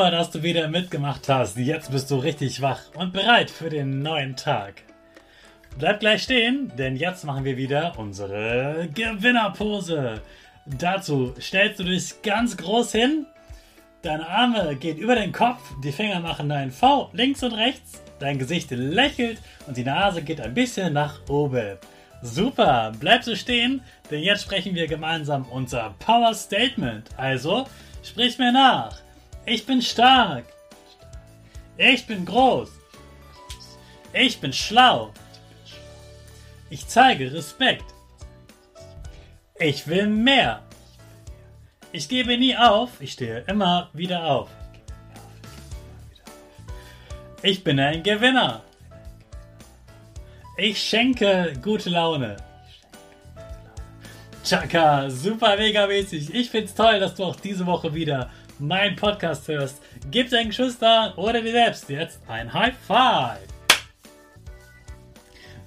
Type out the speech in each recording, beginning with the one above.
Super, dass du wieder mitgemacht hast. Jetzt bist du richtig wach und bereit für den neuen Tag. Bleib gleich stehen, denn jetzt machen wir wieder unsere Gewinnerpose. Dazu stellst du dich ganz groß hin, deine Arme gehen über den Kopf, die Finger machen ein V links und rechts, dein Gesicht lächelt und die Nase geht ein bisschen nach oben. Super, bleib so stehen, denn jetzt sprechen wir gemeinsam unser Power Statement. Also, sprich mir nach. Ich bin stark. Ich bin groß. Ich bin schlau. Ich zeige Respekt. Ich will mehr. Ich gebe nie auf. Ich stehe immer wieder auf. Ich bin ein Gewinner. Ich schenke gute Laune. Chaka, super mega mäßig. Ich find's toll, dass du auch diese Woche wieder meinen Podcast hörst, gib deinen Geschwistern oder dir selbst jetzt ein High Five.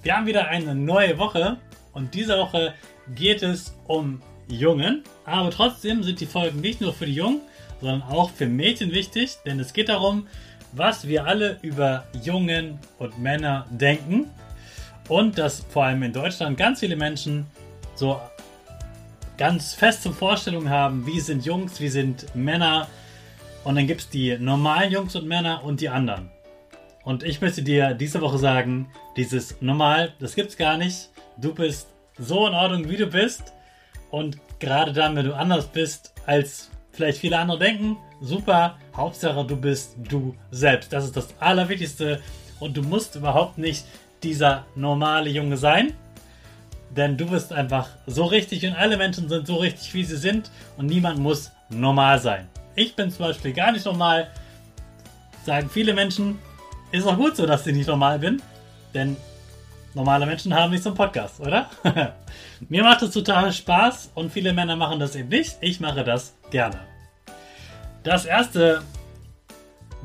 Wir haben wieder eine neue Woche und diese Woche geht es um Jungen, aber trotzdem sind die Folgen nicht nur für die Jungen, sondern auch für Mädchen wichtig, denn es geht darum, was wir alle über Jungen und Männer denken und dass vor allem in Deutschland ganz viele Menschen so ganz feste Vorstellungen haben, wie sind Jungs, wie sind Männer. Und dann gibt es die normalen Jungs und Männer und die anderen. Und ich möchte dir diese Woche sagen, dieses normal, das gibt's gar nicht. Du bist so in Ordnung, wie du bist. Und gerade dann, wenn du anders bist, als vielleicht viele andere denken, super. Hauptsache, du bist du selbst. Das ist das Allerwichtigste. Und du musst überhaupt nicht dieser normale Junge sein, denn du bist einfach so richtig und alle Menschen sind so richtig, wie sie sind und niemand muss normal sein. Ich bin zum Beispiel gar nicht normal, sagen viele Menschen. Ist auch gut so, dass ich nicht normal bin, denn normale Menschen haben nicht so einen Podcast, oder? Mir macht es total Spaß und viele Männer machen das eben nicht. Ich mache das gerne. Das erste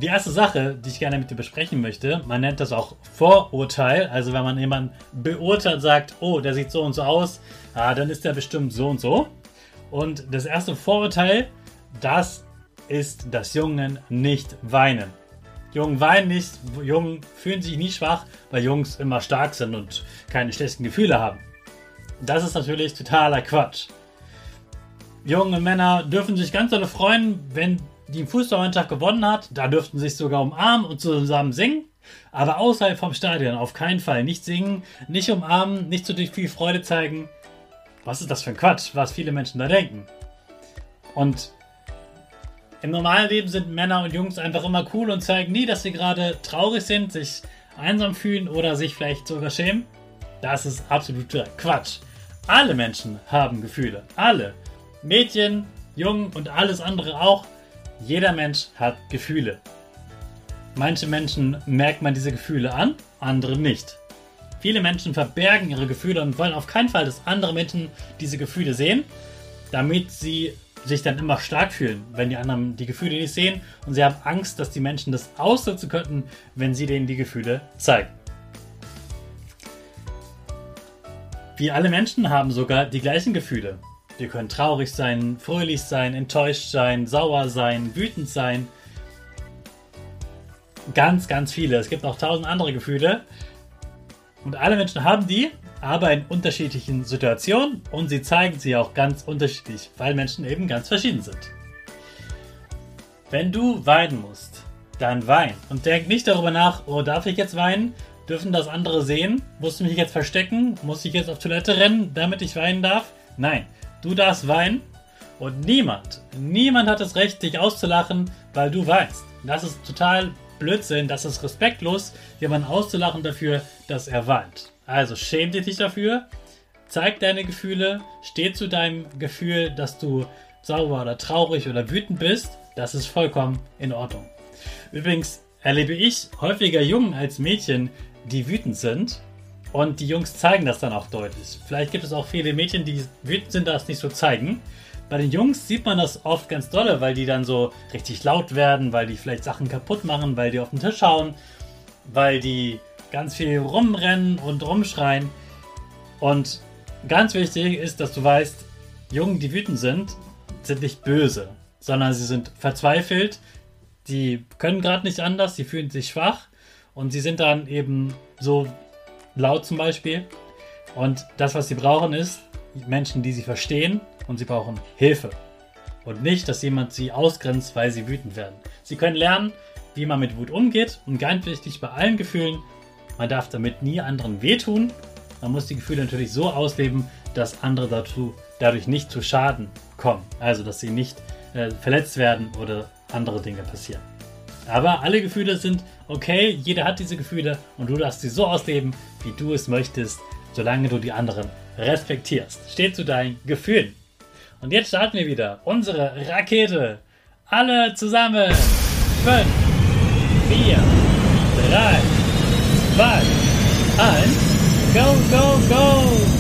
die erste Sache, die ich gerne mit dir besprechen möchte, man nennt das auch Vorurteil. Also wenn man jemanden beurteilt, sagt, oh, der sieht so und so aus, ah, dann ist der bestimmt so und so. Und das erste Vorurteil, das ist, dass Jungen nicht weinen. Jungen weinen nicht, Jungen fühlen sich nie schwach, weil Jungs immer stark sind und keine schlechten Gefühle haben. Das ist natürlich totaler Quatsch. Junge Männer dürfen sich ganz dolle freuen, wenn die Fußballmannschaft gewonnen hat, da dürften sich sogar umarmen und zusammen singen. Aber außerhalb vom Stadion auf keinen Fall. Nicht singen, nicht umarmen, nicht so viel Freude zeigen. Was ist das für ein Quatsch, was viele Menschen da denken? Und im normalen Leben sind Männer und Jungs einfach immer cool und zeigen nie, dass sie gerade traurig sind, sich einsam fühlen oder sich vielleicht sogar schämen. Das ist absoluter Quatsch. Alle Menschen haben Gefühle. Alle. Mädchen, Jungen und alles andere auch. Jeder Mensch hat Gefühle. Manche Menschen merkt man diese Gefühle an, andere nicht. Viele Menschen verbergen ihre Gefühle und wollen auf keinen Fall, dass andere Menschen diese Gefühle sehen, damit sie sich dann immer stark fühlen, wenn die anderen die Gefühle nicht sehen und sie haben Angst, dass die Menschen das ausnutzen könnten, wenn sie denen die Gefühle zeigen. Wir alle Menschen haben sogar die gleichen Gefühle. Wir können traurig sein, fröhlich sein, enttäuscht sein, sauer sein, wütend sein. Ganz, ganz viele. Es gibt auch tausend andere Gefühle. Und alle Menschen haben die, aber in unterschiedlichen Situationen und sie zeigen sie auch ganz unterschiedlich, weil Menschen eben ganz verschieden sind. Wenn du weinen musst, dann wein und denk nicht darüber nach, oh, darf ich jetzt weinen? Dürfen das andere sehen? Muss ich mich jetzt verstecken? Muss ich jetzt auf Toilette rennen, damit ich weinen darf? Nein, du darfst weinen und niemand, niemand hat das Recht, dich auszulachen, weil du weinst. Das ist total Blödsinn, das ist respektlos, jemanden auszulachen dafür, dass er weint. Also schäm dich dafür, zeig deine Gefühle, steh zu deinem Gefühl, dass du sauber oder traurig oder wütend bist. Das ist vollkommen in Ordnung. Übrigens erlebe ich häufiger Jungen als Mädchen, die wütend sind. Und die Jungs zeigen das dann auch deutlich. Vielleicht gibt es auch viele Mädchen, die wütend sind, das nicht so zeigen. Bei den Jungs sieht man das oft ganz dolle, weil die dann so richtig laut werden, weil die vielleicht Sachen kaputt machen, weil die auf den Tisch hauen, weil die ganz viel rumrennen und rumschreien. Und ganz wichtig ist, dass du weißt, Jungen, die wütend sind, sind nicht böse, sondern sie sind verzweifelt, die können gerade nicht anders, sie fühlen sich schwach und sie sind dann eben so laut zum Beispiel. Und das, was sie brauchen, ist Menschen, die sie verstehen und sie brauchen Hilfe. Und nicht, dass jemand sie ausgrenzt, weil sie wütend werden. Sie können lernen, wie man mit Wut umgeht und ganz wichtig bei allen Gefühlen, man darf damit nie anderen wehtun. Man muss die Gefühle natürlich so ausleben, dass andere dazu, dadurch nicht zu Schaden kommen. Also, dass sie nicht äh, verletzt werden oder andere Dinge passieren. Aber alle Gefühle sind okay, jeder hat diese Gefühle und du darfst sie so ausleben, wie du es möchtest, solange du die anderen respektierst. Steht zu deinen Gefühlen. Und jetzt starten wir wieder unsere Rakete. Alle zusammen. 5, 4, 3, 2, 1. Go, go, go!